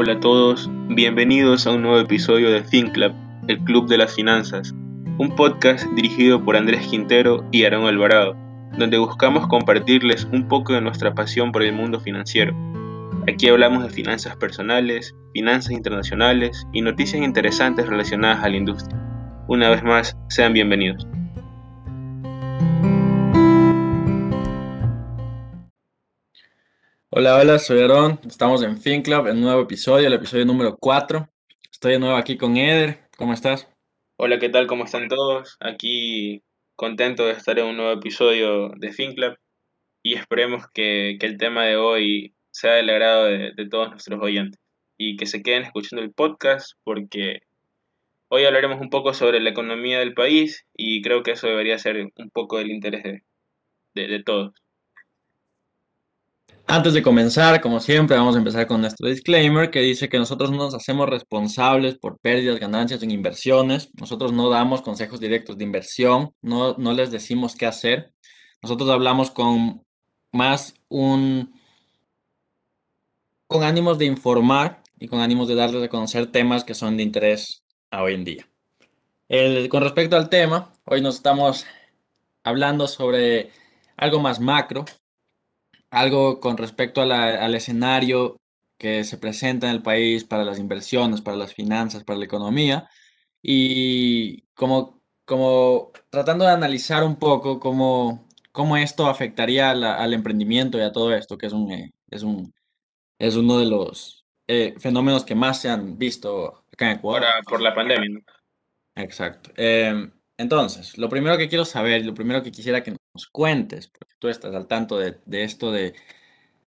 Hola a todos, bienvenidos a un nuevo episodio de FinClub, el Club de las Finanzas, un podcast dirigido por Andrés Quintero y Aaron Alvarado, donde buscamos compartirles un poco de nuestra pasión por el mundo financiero. Aquí hablamos de finanzas personales, finanzas internacionales y noticias interesantes relacionadas a la industria. Una vez más, sean bienvenidos. Hola, hola, soy Aaron. Estamos en FinClub, un nuevo episodio, el episodio número 4. Estoy de nuevo aquí con Eder. ¿Cómo estás? Hola, ¿qué tal? ¿Cómo están todos? Aquí contento de estar en un nuevo episodio de FinClub y esperemos que, el tema de hoy sea del agrado de, todos nuestros oyentes y que se queden escuchando el podcast porque hoy hablaremos un poco sobre la economía del país y creo que eso debería ser un poco del interés de, de todos. Antes de comenzar, como siempre, vamos a empezar con nuestro disclaimer que dice que nosotros no nos hacemos responsables por pérdidas, ganancias en inversiones. Nosotros no damos consejos directos de inversión, no, no les decimos qué hacer. Nosotros hablamos con más un con ánimos de informar y con ánimos de darles a conocer temas que son de interés a hoy en día. con respecto al tema, hoy nos estamos hablando sobre algo más macro, algo con respecto al escenario que se presenta en el país para las inversiones, para las finanzas, para la economía, y como, como tratando de analizar un poco cómo, cómo esto afectaría al emprendimiento y a todo esto, que es, un, eh, es, un, es uno de los eh, fenómenos que más se han visto acá en Ecuador. por la pandemia. Exacto. Em, entonces, lo primero que quiero saber, lo primero que quisiera que nos cuentes, porque tú estás al tanto de, esto, de,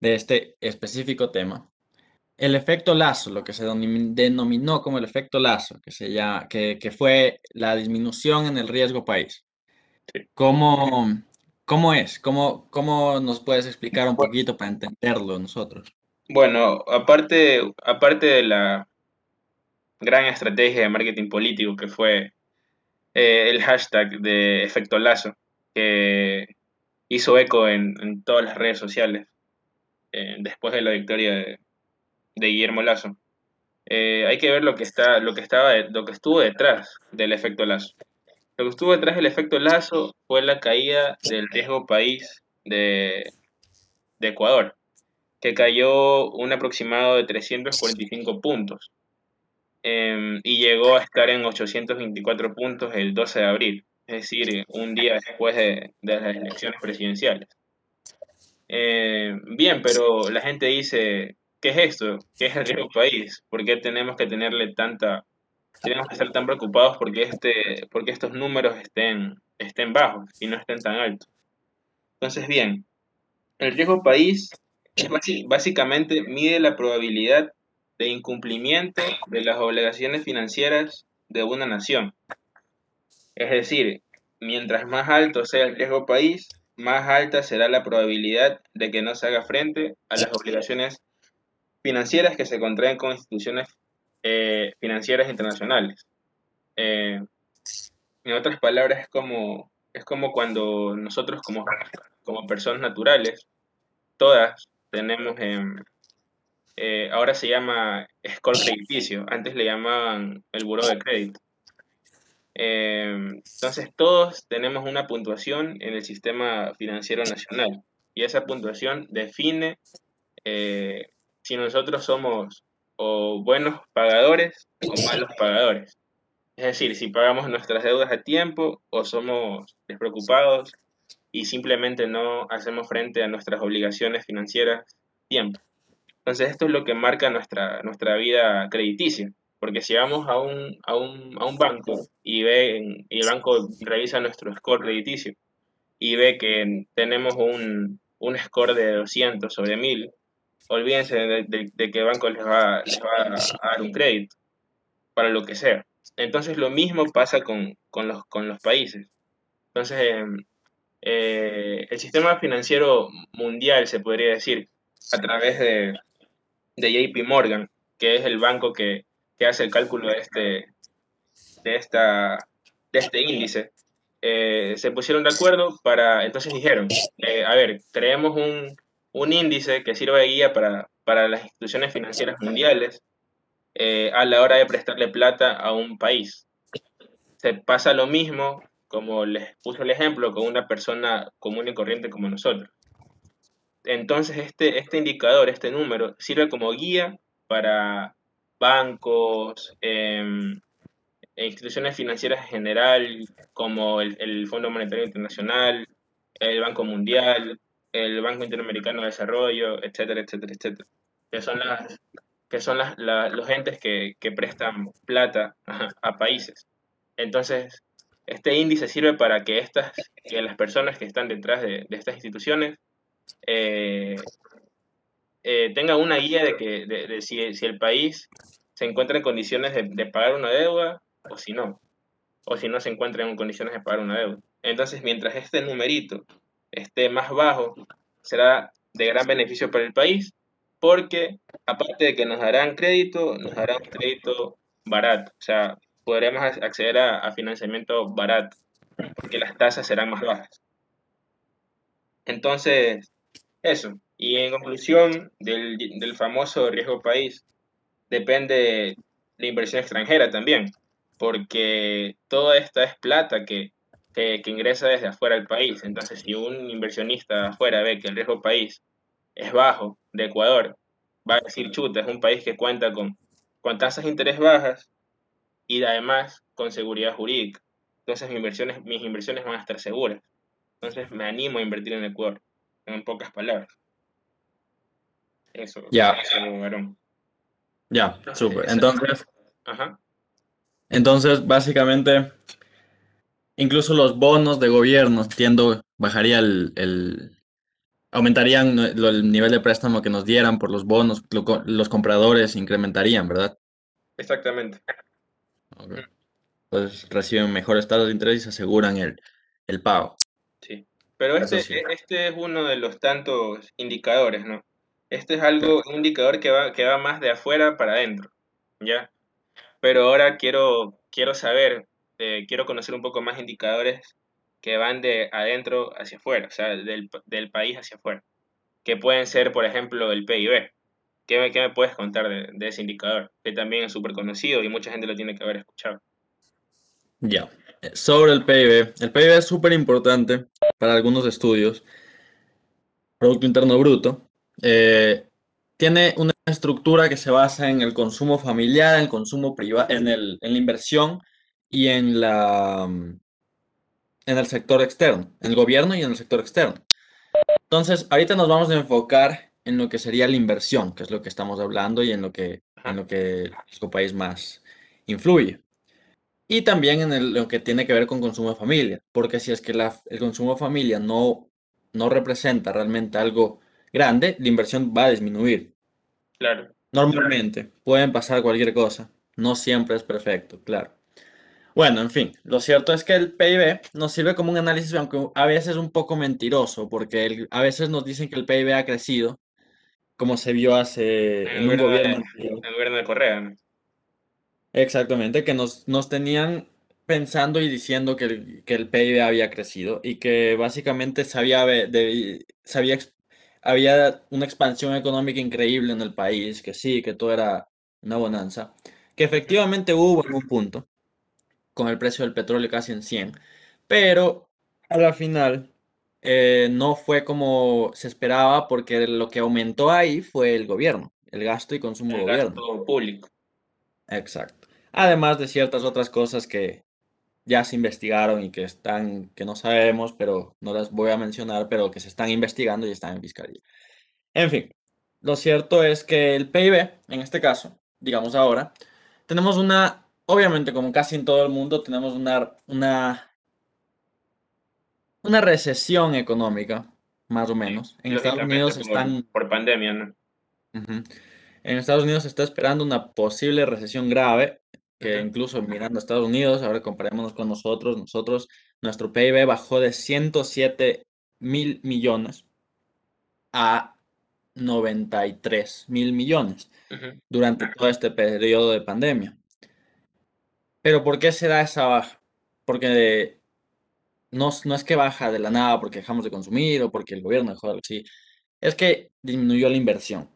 este específico tema, el efecto Lazo, lo que se denominó como el efecto Lazo, que, se que, fue la disminución en el riesgo país. ¿Cómo, ¿Cómo es? ¿Cómo, ¿Cómo nos puedes explicar un poquito para entenderlo nosotros? Bueno, aparte, aparte de la gran estrategia de marketing político que fue eh, el hashtag de efecto lazo, que hizo eco en, todas las redes sociales eh, después de la victoria de, Guillermo Lazo. Eh, hay que ver lo que está, lo que estaba, lo que estuvo detrás del efecto Lazo. Lo que estuvo detrás del efecto Lazo fue la caída del riesgo país de, de Ecuador, que cayó un aproximado de 345 puntos. Em, y llegó a estar en 824 puntos el 12 de abril, es decir, un día después de, las elecciones presidenciales. Em, bien, pero la gente dice, ¿qué es esto? ¿Qué es el riesgo país? ¿Por qué tenemos que tenerle tanta, tenemos que estar tan preocupados porque, este, porque estos números estén, estén bajos y no estén tan altos? Entonces, bien, el riesgo país es básicamente mide la probabilidad de incumplimiento de las obligaciones financieras de una nación. Es decir, mientras más alto sea el riesgo país, más alta será la probabilidad de que no se haga frente a las obligaciones financieras que se contraen con instituciones eh, financieras internacionales. Eh, en otras palabras, es como, es como cuando nosotros como, como personas naturales, todas tenemos en eh, ahora se llama score crediticio, antes le llamaban el buro de crédito. Eh, entonces todos tenemos una puntuación en el sistema financiero nacional y esa puntuación define eh, si nosotros somos o buenos pagadores o malos pagadores. Es decir, si pagamos nuestras deudas a tiempo o somos despreocupados y simplemente no hacemos frente a nuestras obligaciones financieras a tiempo. Entonces esto es lo que marca nuestra, nuestra vida crediticia. Porque si vamos a un, a un, a un banco y, ve, y el banco revisa nuestro score crediticio y ve que tenemos un, un score de 200 sobre 1000, olvídense de, que el banco les va, les va, a dar un crédito para lo que sea. Entonces lo mismo pasa con, con, los, con los países. Entonces em, eh, el sistema financiero mundial, se podría decir, a través de, de JP Morgan, que es el banco que, hace el cálculo de este, de esta, de este índice, eh, se pusieron de acuerdo para, entonces dijeron, eh, a ver, creemos un, índice que sirva de guía para, para las instituciones financieras mundiales eh, a la hora de prestarle plata a un país. Se pasa lo mismo, como les puse el ejemplo, con una persona común y corriente como nosotros. Entonces, este, este indicador, este número, sirve como guía para bancos, em, e instituciones financieras en general, como el, el Fondo Monetario Internacional, el Banco Mundial, el Banco Interamericano de Desarrollo, etcétera, etcétera, etcétera, que son las que son las, la- los entes que, que prestan plata a, países. Entonces, este índice sirve para que estas, que las personas que están detrás de, de estas instituciones eh, eh, tengan una guía de que si, el país se encuentra en condiciones de, pagar una deuda o si no, o si no se encuentra en condiciones de pagar una deuda. Entonces, mientras este numerito esté más bajo, será de gran beneficio para el país, porque aparte de que nos darán crédito, nos darán crédito barato, o sea, podremos ac- acceder a, a financiamiento barato, porque las tasas serán más bajas. Entonces, eso. Y en conclusión del, del famoso riesgo país, depende la inversión extranjera también, porque toda esta es plata que, que, ingresa desde afuera del país. Entonces, si un inversionista de afuera ve que el riesgo país es bajo de Ecuador, va a decir, chuta, es un país que cuenta con, con tasas de interés bajas y además con seguridad jurídica. Entonces, mis inversiones, mis inversiones van a estar seguras. Entonces, me animo a invertir en Ecuador, en pocas palabras. Eso, Ya, ya, Entonces, súper. Entonces, Ajá. entonces, básicamente, incluso los bonos de gobierno tiendo, bajaría el, el- aumentarían lo- el nivel de préstamo que nos dieran por los bonos, los compradores incrementarían, ¿verdad? Exactamente. Ok. Entonces reciben mejores tasas de interés y se aseguran el, el pago. Sí. Pero este, sí. e- este es uno de los tantos indicadores, ¿no? Este es algo, un indicador que va, que va más de afuera para adentro, ¿ya? Pero ahora quiero, quiero saber, eh, quiero conocer un poco más indicadores que van de adentro hacia afuera, o sea, del, del país hacia afuera, que pueden ser, por ejemplo, el PIB. ¿Qué me, puedes contar de, de ese indicador? Que también es súper conocido y mucha gente lo tiene que haber escuchado. Ya. Eh, Sobre el PIB. El PIB es súper importante para algunos estudios. Producto Interno Bruto. Eh, tiene una estructura que se basa en el consumo familiar, en el consumo privado, en el, en la inversión y en la, en el sector externo, en el gobierno y en el sector externo. Entonces, ahorita nos vamos a enfocar en lo que sería la inversión, que es lo que estamos hablando y en lo que, en lo que nuestro país más influye. Y también en el- lo que tiene que ver con consumo de familia, porque si es que la- el consumo de familia no, no representa realmente algo grande, la inversión va a disminuir. claro. Normalmente, pueden pasar cualquier cosa, no siempre es perfecto, claro. Bueno, en fin, lo cierto es que el PIB nos sirve como un análisis, aunque a veces un poco mentiroso, porque el- a veces nos dicen que el PIB ha crecido, como se vio hace el en un gobierno de, el gobierno de Correa, ¿no? Exactamente, que nos, nos tenían pensando y diciendo que el, que el PIB había crecido y que básicamente se había, de- se había, había una expansión económica increíble en el país, que sí, que todo era una bonanza, que efectivamente hubo en un punto, con el precio del petróleo casi en 100, pero a la final eh, no fue como se esperaba porque lo que aumentó ahí fue el gobierno, el gasto y consumo El gobierno. gasto público. Exacto. Además de ciertas otras cosas que ya se investigaron y que están, que no sabemos, pero no las voy a mencionar, pero que se están investigando y están en fiscalía. En fin, lo cierto es que el PIB, en este caso, digamos ahora, tenemos una, obviamente como casi en todo el mundo, tenemos una, una, una recesión económica, más o Sí, menos. En Estados Unidos están, por pandemia, ¿no? ujú, En Estados Unidos se está esperando una posible recesión grave, que incluso mirando a Estados Unidos, ahora comparémonos con nosotros, nosotros, nuestro PIB bajó de 107 mil millones a 93 mil millones durante todo este periodo de pandemia. Pero ¿por qué se da esa baja? Porque no, es- no es que baja de la nada porque dejamos de consumir o porque el gobierno dejó de... Sí, es que disminuyó la inversión.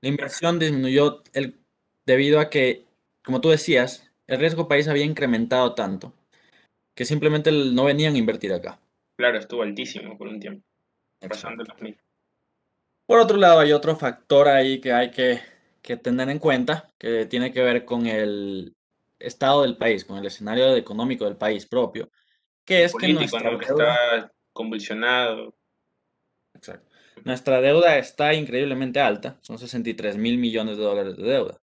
La inversión disminuyó el, debido a que, como tú decías, el riesgo país había incrementado tanto que simplemente no venían a invertir acá. Claro, estuvo altísimo por un tiempo, pasando los mil. Por otro lado, hay otro factor ahí que hay que, tener en cuenta, que tiene que ver con el estado del país, con el escenario económico del país propio, que es que nuestra deuda... está convulsionado. Exacto. Nuestra deuda está increíblemente alta, son 63 mil millones de dólares de deuda.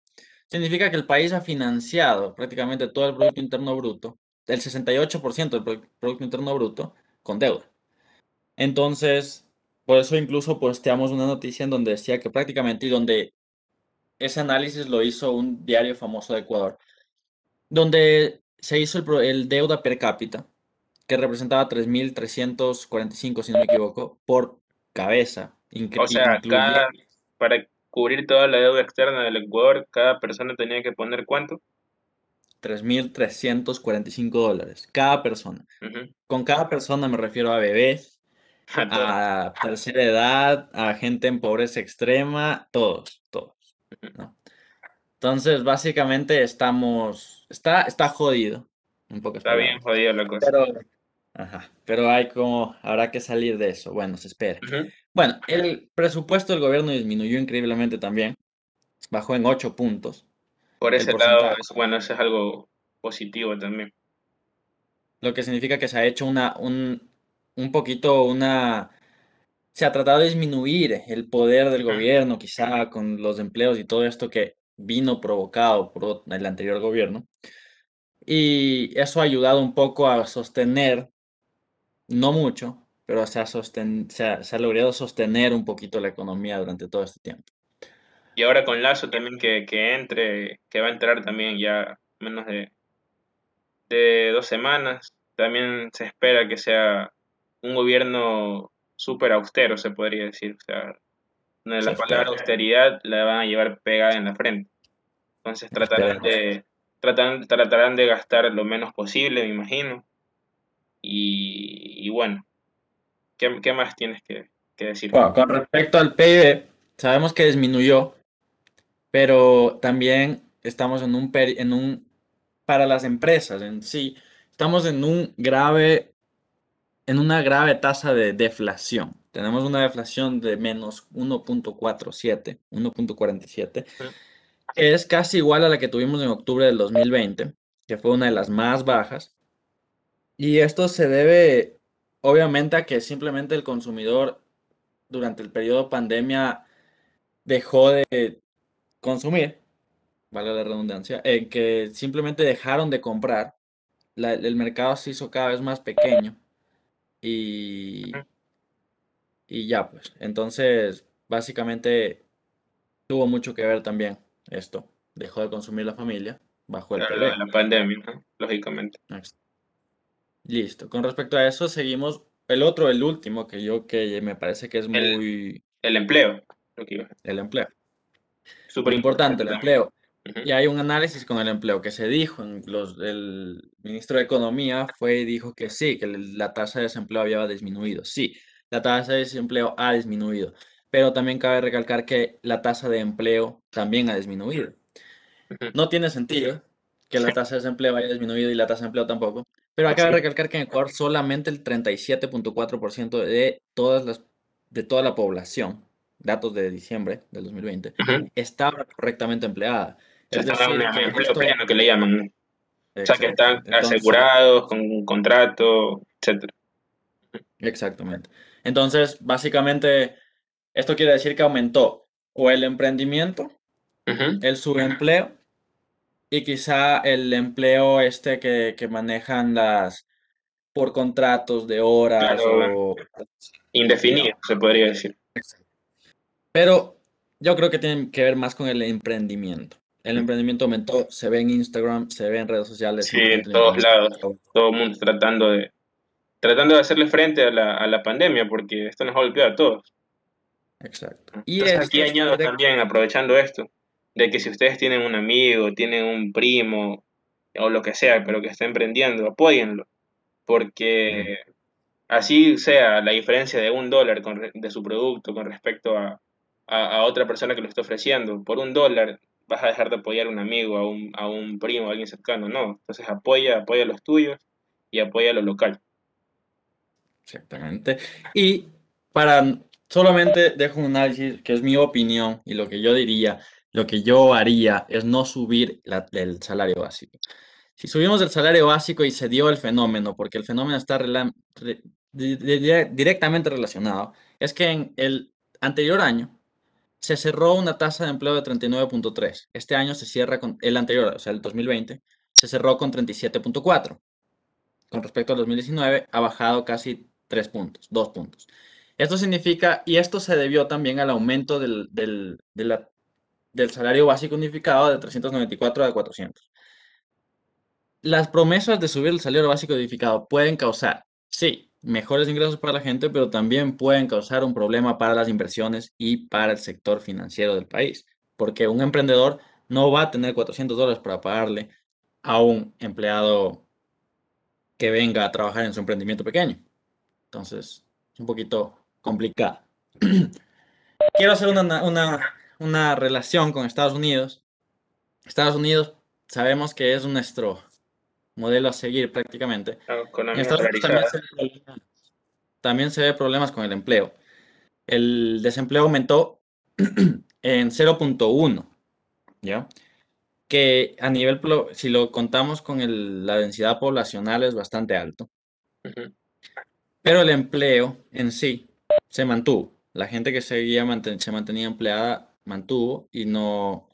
Significa que el país ha financiado prácticamente todo el Producto Interno Bruto, el 68% del Producto Interno Bruto, con deuda. Entonces, por eso incluso posteamos una noticia en donde decía que prácticamente y donde ese análisis lo hizo un diario famoso de Ecuador, donde se hizo el, deuda per cápita, que representaba 3.345, si no me equivoco, por cabeza. O sea, para cubrir toda la deuda externa del Ecuador, cada persona tenía que poner cuánto? 3.345 dólares, cada persona. Con cada persona me refiero a bebés, a tercera edad, a gente en pobreza extrema, todos, todos. Entonces, básicamente estamos, está, está jodido. Un poco está bien jodido la cosa. Pero, ajá, pero hay como, habrá que salir de eso. Bueno, se espera. Bueno, el presupuesto del gobierno disminuyó increíblemente también. Bajó en 8 puntos. Por ese lado, bueno, eso es algo positivo también. Lo que significa que se ha hecho una, un, un poquito una... Se ha tratado de disminuir el poder del gobierno, quizá con los empleos y todo esto que vino provocado por el anterior gobierno. Y eso ha ayudado un poco a sostener, no mucho, pero se ha, se ha, logrado sostener un poquito la economía durante todo este tiempo. Y ahora con Lazo también que, que entre, que va a entrar también ya menos de, de dos semanas, también se espera que sea un gobierno súper austero, se podría decir. O sea, la palabra austeridad la van a llevar pegada en la frente. Entonces tratarán de, tratan, tratarán de gastar lo menos posible, me imagino. Y, bueno, ¿qué, más tienes que, decir? con respecto al PIB, sabemos que disminuyó, pero también estamos en un, en un, para las empresas en sí, estamos en un grave en una grave tasa de deflación. Tenemos una deflación de menos 1.47, 1.47, que es casi igual a la que tuvimos en octubre del 2020, que fue una de las más bajas. Y esto se debe, obviamente, a que simplemente el consumidor durante el periodo pandemia dejó de consumir, vale la redundancia, en que simplemente dejaron de comprar. el mercado se hizo cada vez más pequeño y, y ya, pues. Entonces, básicamente tuvo mucho que ver también esto. Dejó de consumir la familia bajo el la, la pandemia, lógicamente. Listo. Con respecto a eso, seguimos. El otro, el último, que yo que me parece que es muy. El empleo. El empleo. Súper importante el empleo. Y hay un análisis con el empleo que se dijo, en los, el ministro de Economía fue y dijo que sí, que la tasa de desempleo había disminuido. Sí, la tasa de desempleo ha disminuido, pero también cabe recalcar que la tasa de empleo también ha disminuido. No tiene sentido que la tasa de desempleo haya disminuido y la tasa de empleo tampoco, pero acaba de recalcar que en Ecuador solamente el 37.4% de todas las de toda la población, datos de diciembre del 2020, estaba correctamente empleada. Es decir, que, que le llaman. O sea, que están asegurados con un contrato, etc. Exactamente. Entonces, básicamente, esto quiere decir que aumentó o el emprendimiento, el subempleo y quizá el empleo este que, manejan las por contratos de horas o indefinido, se podría decir. Pero yo creo que tiene que ver más con el emprendimiento. El emprendimiento aumentó, se ve en Instagram, se ve en redes sociales. Sí, en todos lados. Todo el mundo tratando de, tratando de hacerle frente a la, a la pandemia, porque esto nos ha golpeado a todos. Exacto. Y aquí añado también, aprovechando esto, de que si ustedes tienen un amigo, tienen un primo, o lo que sea, pero que está emprendiendo, apóyenlo. Porque así sea la diferencia de un dólar de su producto con respecto a, a, otra persona que lo está ofreciendo, por un dólar vas a dejar de apoyar a un amigo, a un, a un primo, a alguien cercano, no. Entonces apoya, apoya a los tuyos y apoya a lo local. Exactamente. Y para solamente dejo un análisis que es mi opinión y lo que yo diría, lo que yo haría es no subir el salario básico. Si subimos el salario básico y se dio el fenómeno, porque el fenómeno está directamente relacionado, es que en el anterior año se cerró una tasa de empleo de 39.3. Este año se cierra con el anterior, o sea, el 2020, se cerró con 37.4. Con respecto al 2019, ha bajado casi 3 puntos, 2 puntos. Esto significa, y esto se debió también al aumento del, del, del salario básico unificado de 394 a 400. Las promesas de subir el salario básico unificado pueden causar, sí, mejores ingresos para la gente, pero también pueden causar un problema para las inversiones y para el sector financiero del país, porque un emprendedor no va a tener 400 dólares para pagarle a un empleado que venga a trabajar en su emprendimiento pequeño. Entonces, es un poquito complicado. Quiero hacer una, relación con Estados Unidos. Estados Unidos sabemos que es nuestro modelo a seguir prácticamente. en Estados Unidos también se, ve problemas con el empleo. El desempleo aumentó en 0.1, ¿ya? Que a nivel, si lo contamos con la densidad poblacional es bastante alto. Pero el empleo en sí se mantuvo. La gente que seguía se mantenía empleada mantuvo y no,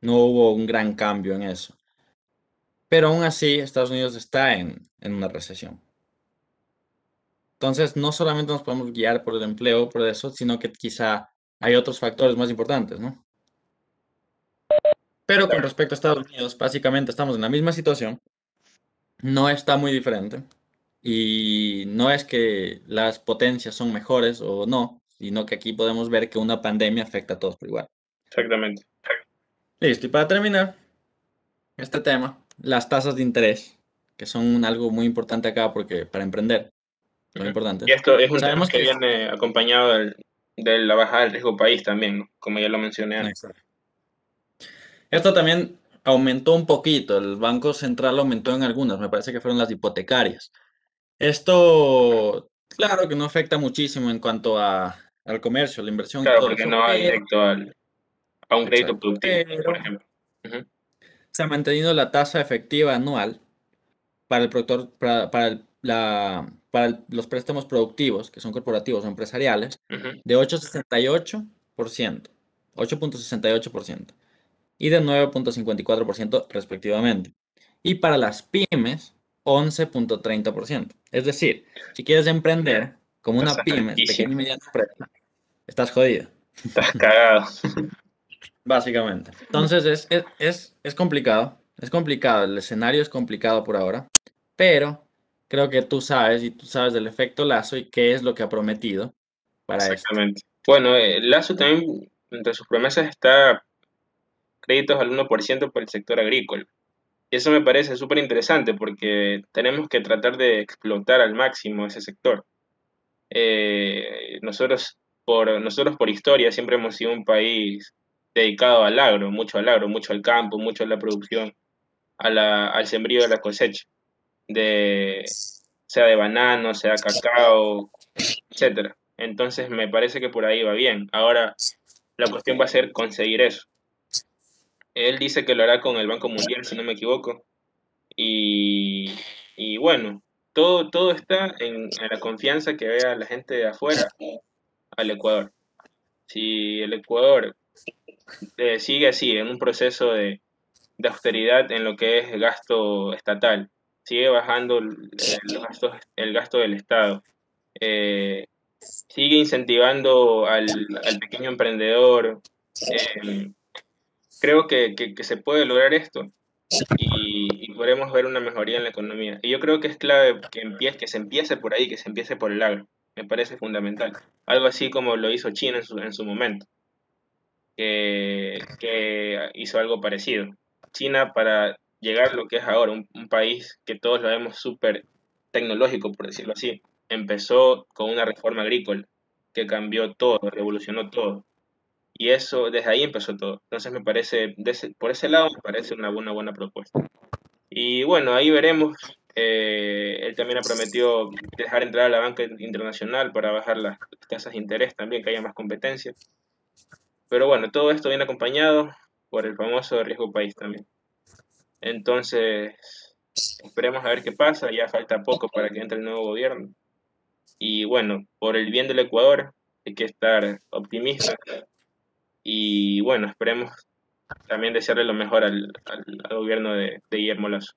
no hubo un gran cambio en eso. Pero aún así, Estados Unidos está en, en una recesión. Entonces, no solamente nos podemos guiar por el empleo, por eso, sino que quizá hay otros factores más importantes, ¿no? Pero con respecto a Estados Unidos, básicamente estamos en la misma situación. No está muy diferente. Y no es que las potencias son mejores o no, sino que aquí podemos ver que una pandemia afecta a todos por igual. Exactamente. Listo, y para terminar este tema, las tasas de interés, que son algo muy importante acá porque para emprender, muy importante. Y esto es un tema que, viene acompañado de la bajada del riesgo país también, como ya lo mencioné antes. Esto también aumentó un poquito, el Banco Central aumentó en algunas, me parece que fueron las hipotecarias. Esto, claro que no afecta muchísimo en cuanto a, al comercio, la inversión. Claro, porque no va directo a un crédito productivo, por ejemplo. Se ha mantenido la tasa efectiva anual para el productor, para, para, la, para los préstamos productivos, que son corporativos o empresariales, de 8,68%, 8.68% y de 9.54% respectivamente. Y para las pymes, 11.30%. Es decir, si quieres emprender como una pyme, pequeña y mediana empresa, estás jodido. Estás cagado. Básicamente. Entonces es, es, es, complicado. Es complicado. El escenario es complicado por ahora. Pero creo que tú sabes y tú sabes del efecto Lazo y qué es lo que ha prometido para Exactamente. Bueno, el eh, Lazo también, entre sus promesas está créditos al 1% por el sector agrícola. Y eso me parece súper interesante porque tenemos que tratar de explotar al máximo ese sector. Eh, nosotros, por, nosotros por historia siempre hemos sido un país dedicado al agro, mucho al agro, mucho al campo, mucho a la producción, al sembrío de la cosecha, de, sea de banano, sea cacao, etc. Entonces me parece que por ahí va bien. Ahora la cuestión va a ser conseguir eso. Él dice que lo hará con el Banco Mundial, si no me equivoco. Y, bueno, todo, todo está en, la confianza que vea la gente de afuera al Ecuador. Si el Ecuador eh, sigue así, en un proceso de, austeridad en lo que es gasto estatal, sigue bajando el, el gasto del Estado, eh, sigue incentivando al, pequeño emprendedor, eh, creo que, se puede lograr esto y, podremos ver una mejoría en la economía. Y yo creo que es clave que, empiece, que se empiece por ahí, que se empiece por el agro. Me parece fundamental. Algo así como lo hizo China en su, en su momento, que, hizo algo parecido. China para llegar a lo que es ahora, un, un país que todos lo vemos súper tecnológico, por decirlo así, empezó con una reforma agrícola que cambió todo, revolucionó todo Y eso, desde ahí empezó todo. Entonces me parece, por ese lado, me parece una buena, buena propuesta. Y bueno, ahí veremos. Eh, él también ha prometido dejar entrar a la banca internacional para bajar las tasas de interés también, que haya más competencia. Pero bueno, todo esto viene acompañado por el famoso riesgo país también. Entonces, esperemos a ver qué pasa. Ya falta poco para que entre el nuevo gobierno. Y bueno, por el bien del Ecuador, hay que estar optimista. Y bueno, esperemos también desearle lo mejor al, gobierno de, Guillermo Lazo.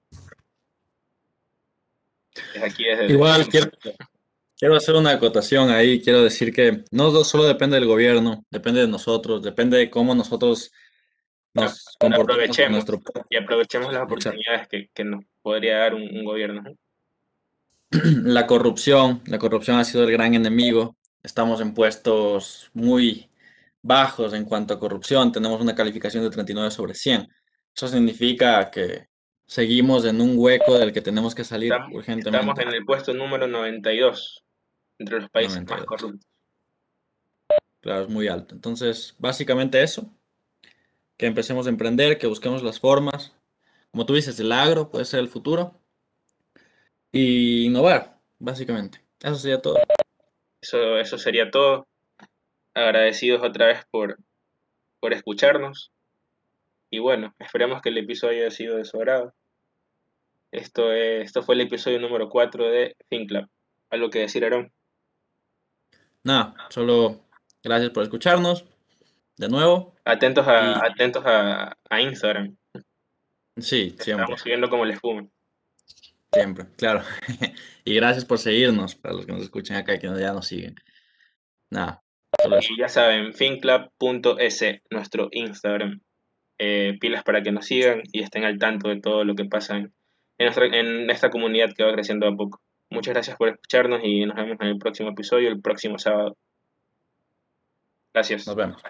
Igual quiero, hacer una acotación ahí, quiero decir que no solo depende del gobierno, depende de nosotros, depende de cómo nosotros nos aprovechemos y aprovechemos las oportunidades que, nos podría dar un, gobierno. La corrupción, la corrupción ha sido el gran enemigo. Estamos en puestos muy bajos en cuanto a corrupción, tenemos una calificación de 39 sobre 100. Eso significa que seguimos en un hueco del que tenemos que salir urgentemente. Estamos en el puesto número 92 entre los países más corruptos. Claro, es muy alto. Entonces, básicamente eso, que empecemos a emprender, que busquemos las formas. Como tú dices, el agro puede ser el futuro. Y innovar, básicamente. Eso sería todo. Eso, eso sería todo agradecidos otra vez por, por escucharnos. Y bueno, esperamos que el episodio haya sido de su agrado. Esto, esto fue el episodio número 4 de ThinkLab. ¿Algo que decir, Aaron? Nada, solo gracias por escucharnos. De nuevo. Atentos a, atentos a, Instagram. Sí, siempre. Estamos siguiendo como les espuma. Siempre, claro. y gracias por seguirnos, para los que nos escuchan acá y que ya nos siguen. Nada, y ya saben, finclub.es, nuestro Instagram. Eh, pilas para que nos sigan y estén al tanto de todo lo que pasa en, en esta comunidad que va creciendo a poco. Muchas gracias por escucharnos y nos vemos en el próximo episodio, el próximo sábado. Gracias. Nos vemos.